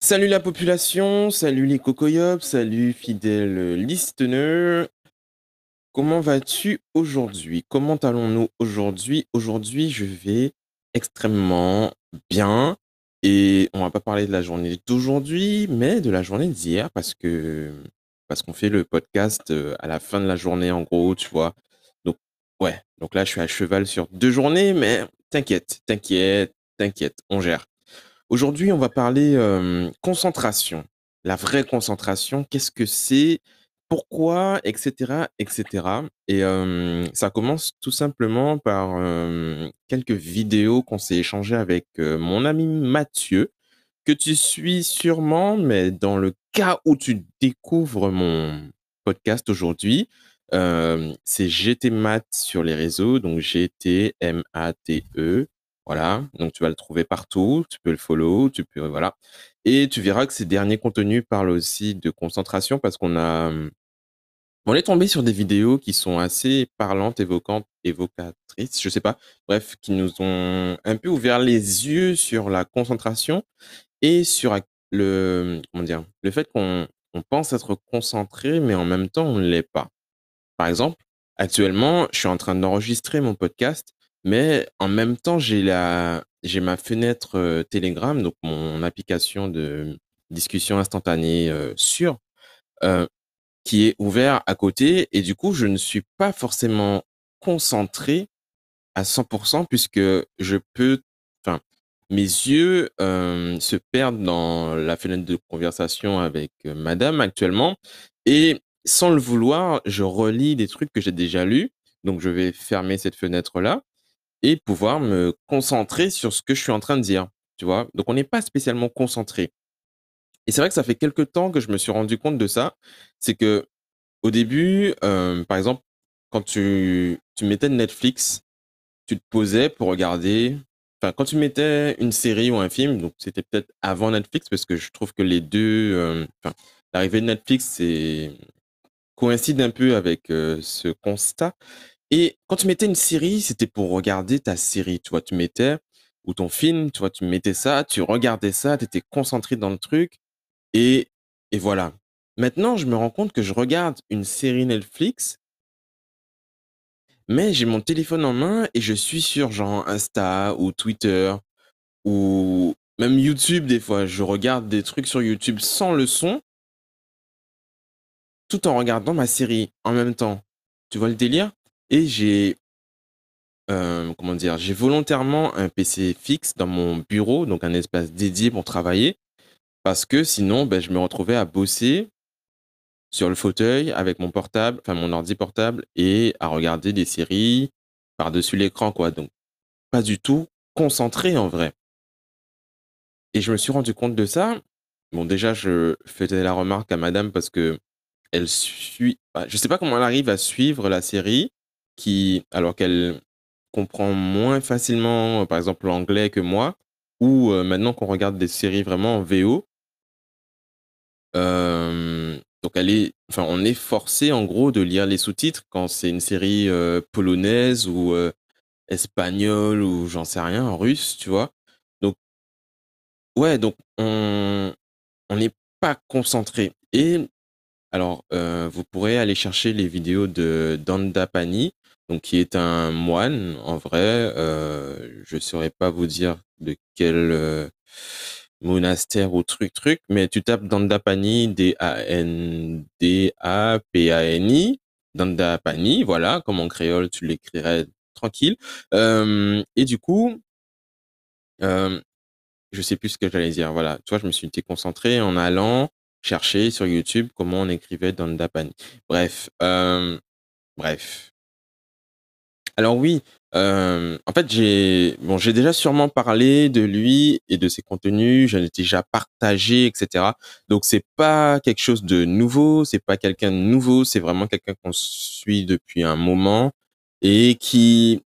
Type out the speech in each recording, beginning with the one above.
Salut la population, salut les cocoyops, salut fidèles listeners. Comment vas-tu aujourd'hui? Comment allons-nous aujourd'hui? Aujourd'hui, je vais extrêmement bien et on va pas parler de la journée d'aujourd'hui, mais de la journée d'hier parce que parce qu'on fait le podcast euh, à la fin de la journée en gros, tu vois. Donc ouais, donc là je suis à cheval sur deux journées, mais t'inquiète, t'inquiète, t'inquiète, on gère. Aujourd'hui, on va parler euh, concentration. La vraie concentration, qu'est-ce que c'est? Pourquoi? Etc. etc. Et ça commence tout simplement par quelques vidéos qu'on s'est échangées avec mon ami Mathieu, que tu suis sûrement, mais dans le cas où tu découvres mon podcast aujourd'hui, c'est GT Mat sur les réseaux, donc G-T-M-A-T-E. Voilà, donc tu vas le trouver partout, tu peux le follow, tu peux, voilà. Et tu verras que ces derniers contenus parlent aussi de concentration parce qu'on a, on est tombé sur des vidéos qui sont assez parlantes, évocantes, évocatrices, je sais pas. Bref, qui nous ont un peu ouvert les yeux sur la concentration et sur le, comment dire, le fait qu'on on pense être concentré, mais en même temps, on ne l'est pas. Par exemple, actuellement, je suis en train d'enregistrer mon podcast, mais en même temps, j'ai la, j'ai ma fenêtre euh, Telegram, donc mon application de discussion instantanée euh, sur, euh, qui est ouvert à côté, et du coup, je ne suis pas forcément concentré à 100% puisque je peux, enfin, mes yeux euh, se perdent dans la fenêtre de conversation avec euh, madame actuellement. Et sans le vouloir, je relis des trucs que j'ai déjà lus. Donc, je vais fermer cette fenêtre-là et pouvoir me concentrer sur ce que je suis en train de dire. Tu vois? Donc, on n'est pas spécialement concentré. Et c'est vrai que ça fait quelques temps que je me suis rendu compte de ça. C'est que au début, euh, par exemple, quand tu, tu mettais Netflix, tu te posais pour regarder. Enfin, quand tu mettais une série ou un film, donc c'était peut-être avant Netflix, parce que je trouve que les deux, euh, l'arrivée de Netflix, c'est coïncide un peu avec euh, ce constat. Et quand tu mettais une série, c'était pour regarder ta série, tu vois, tu mettais, ou ton film, tu vois, tu mettais ça, tu regardais ça, tu étais concentré dans le truc, et, et voilà. Maintenant, je me rends compte que je regarde une série Netflix, mais j'ai mon téléphone en main et je suis sur genre Insta ou Twitter ou même YouTube des fois. Je regarde des trucs sur YouTube sans le son, tout en regardant ma série en même temps. Tu vois le délire? Et j'ai, euh, comment dire, j'ai volontairement un PC fixe dans mon bureau, donc un espace dédié pour travailler, parce que sinon, ben, je me retrouvais à bosser sur le fauteuil avec mon portable, enfin mon ordi portable, et à regarder des séries par-dessus l'écran, quoi. Donc, pas du tout concentré en vrai. Et je me suis rendu compte de ça. Bon, déjà, je faisais la remarque à madame parce que elle suit, bah, je sais pas comment elle arrive à suivre la série, qui, alors qu'elle comprend moins facilement, euh, par exemple, l'anglais que moi, ou euh, maintenant qu'on regarde des séries vraiment en VO, euh, donc elle est, enfin, on est forcé en gros de lire les sous-titres quand c'est une série polonaise ou espagnole ou j'en sais rien, russe, tu vois. Donc ouais, donc on n'est pas concentré. Et alors, vous pourrez aller chercher les vidéos de Dandapani, donc qui est un moine en vrai. Euh, je saurais pas vous dire de quel euh, monastère ou truc truc, mais tu tapes Dandapani, D-A-N-D-A-P-A-N-I, Dandapani, voilà, comme en créole tu l'écrirais tranquille. Euh, et du coup, euh, je sais plus ce que j'allais dire. Voilà, tu vois, je me suis été concentré en allant chercher sur YouTube comment on écrivait Dandapani. Bref, euh, bref. Alors oui, euh, en fait, j'ai bon, j'ai déjà sûrement parlé de lui et de ses contenus, j'en ai déjà partagé, etc. Donc c'est pas quelque chose de nouveau, c'est pas quelqu'un de nouveau, c'est vraiment quelqu'un qu'on suit depuis un moment et qui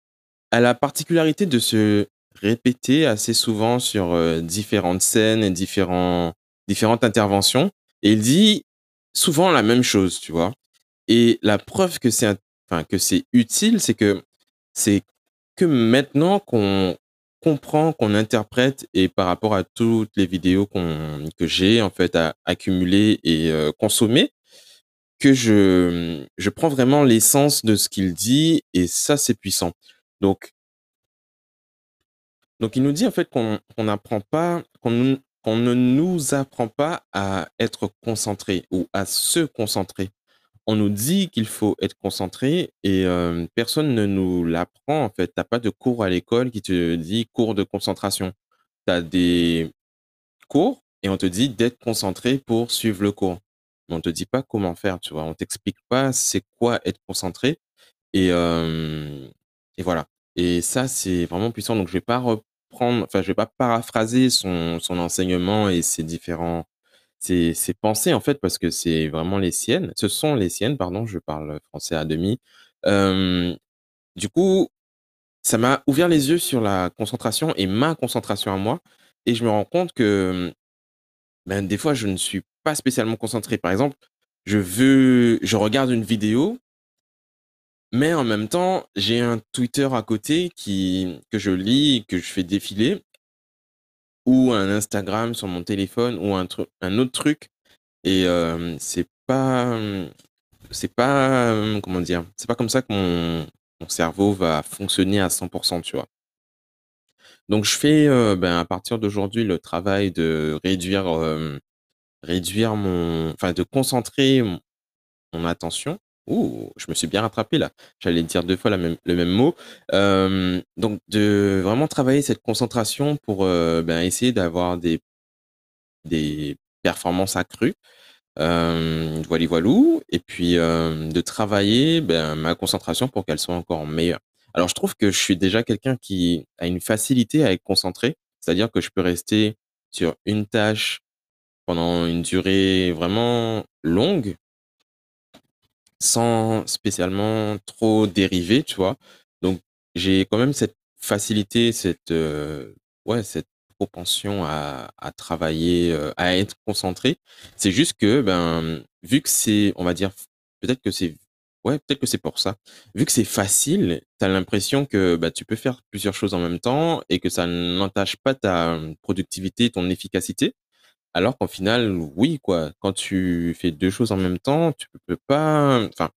a la particularité de se répéter assez souvent sur euh, différentes scènes et différents différentes interventions et il dit souvent la même chose, tu vois. Et la preuve que c'est enfin que c'est utile, c'est que c'est que maintenant qu'on comprend, qu'on interprète et par rapport à toutes les vidéos que j'ai en fait à accumuler et heu, consommer, que je, prends vraiment l'essence de ce qu'il dit et ça, c'est puissant. Donc il nous dit en fait qu'on n'apprend pas, qu'on ne nous apprend pas à être concentré ou à se concentrer. On nous dit qu'il faut être concentré et hem, personne ne nous l'apprend en fait. Tu as pas de cours à l'école qui te dit cours de concentration. Tu as des cours et on te dit d'être concentré pour suivre le cours. Mais on te dit pas comment faire, tu vois? On t'explique pas c'est quoi être concentré et hem et voilà et ça, c'est vraiment puissant donc je vais pas reprendre enfin, je vais pas paraphraser son son enseignement et ses différents ses ses pensées en fait parce que c'est vraiment les siennes. Ce sont les siennes, pardon, je parle français à demi. Du coup, ça m'a ouvert les yeux sur la concentration et ma concentration à moi et je me rends compte que, ben, des fois, je ne suis pas spécialement concentré. Par exemple, je veux je regarde une vidéo mais en même temps, j'ai un Twitter à côté qui que je lis, que je fais défiler ou un Instagram sur mon téléphone ou un un autre truc et hem, c'est pas, c'est pas, comment dire? C'est pas comme ça que mon cerveau va fonctionner à 100 tu vois? Donc je fais, ben, à partir d'aujourd'hui, le travail de réduire, réduire mon enfin de concentrer mon attention. Ouh, je me suis bien rattrapé là. J'allais dire 2 fois le même mot. Donc de vraiment travailler cette concentration pour, ben, essayer d'avoir des performances accrues. Hem, voili voilou et puis, de travailler, ben, ma concentration pour qu'elle soit encore meilleure. Alors je trouve que je suis déjà quelqu'un qui a une facilité à être concentré, c'est-à-dire que je peux rester sur une tâche pendant une durée vraiment longue sans spécialement trop dériver, tu vois? Donc j'ai quand même cette facilité, cette, heu, ouais, cette propension à à travailler, heu, à être concentré. C'est juste que, ben, vu que c'est on va dire peut-être que c'est ouais, peut-être que c'est pour ça. Vu que c'est facile, tu as l'impression que, bah, tu peux faire plusieurs choses en même temps et que ça n'entache pas ta, mmh, productivité, ton efficacité. Alors qu'en final, oui, quoi, quand tu fais 2 choses en même temps, tu peux pas enfin,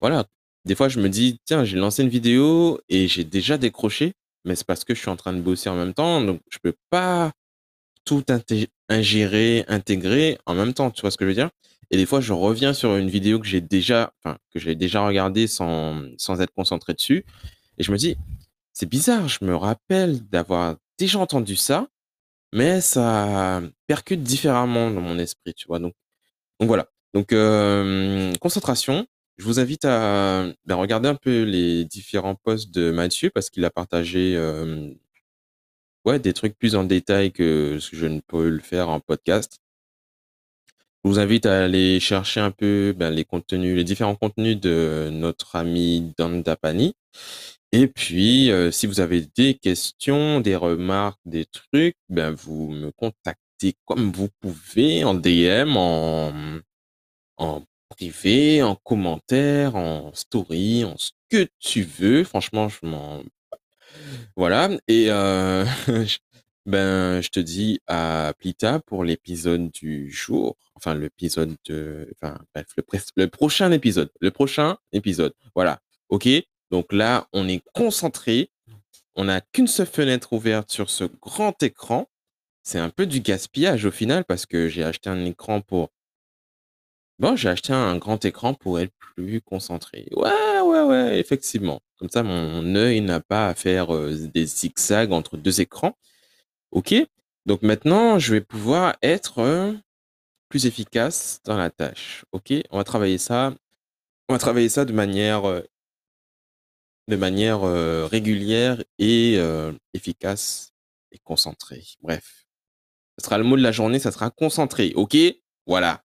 voilà. Des fois, je me dis: «Tiens, j'ai lancé une vidéo et j'ai déjà décroché», mais c'est parce que je suis en train de bosser en même temps, donc je peux pas tout ingérer, intégrer en même temps, tu vois ce que je veux dire? Et des fois, je reviens sur une vidéo que j'ai déjà que j'ai déjà regardée sans, sans être concentré dessus et je me dis: «C'est bizarre, je me rappelle d'avoir déjà entendu ça, mais ça percute différemment dans mon esprit», tu vois? Donc donc voilà. Donc concentration, je vous invite à, bah, regarder un peu les différents posts de Mathieu parce qu'il a partagé, hem, ouais, des trucs plus en détail que ce que je ne peux le faire en podcast. Je vous invite à aller chercher un peu, ben, les contenus les différents contenus de notre ami Dan Dapani et puis, heu, si vous avez des questions, des remarques, des trucs, ben, vous me contactez comme vous pouvez en DM, en, en privé, en commentaire, en story, en ce que tu veux. Franchement, je m'en voilà et heu, j ben, je te dis à plus tard pour l'épisode du jour, enfin l'épisode de enfin bref, le le prochain épisode le prochain épisode, voilà, OK? Donc là, on est concentré, on n'a qu'une seule fenêtre ouverte sur ce grand écran. C'est un peu du gaspillage au final parce que j'ai acheté un écran pour bon, j'ai acheté un grand écran pour être plus concentré. Ouais, ouais, ouais, effectivement. Comme ça, mon œil n'a pas à faire, heu, des zigzags entre 2 écrans. OK? Donc maintenant, je vais pouvoir être, heu, plus efficace dans la tâche. OK? On va travailler ça on va travailler ça de manière, heu de manière, heu, régulière et heu, efficace et concentrée. Bref, ce sera le mot de la journée, ça sera concentré, OK? Voilà.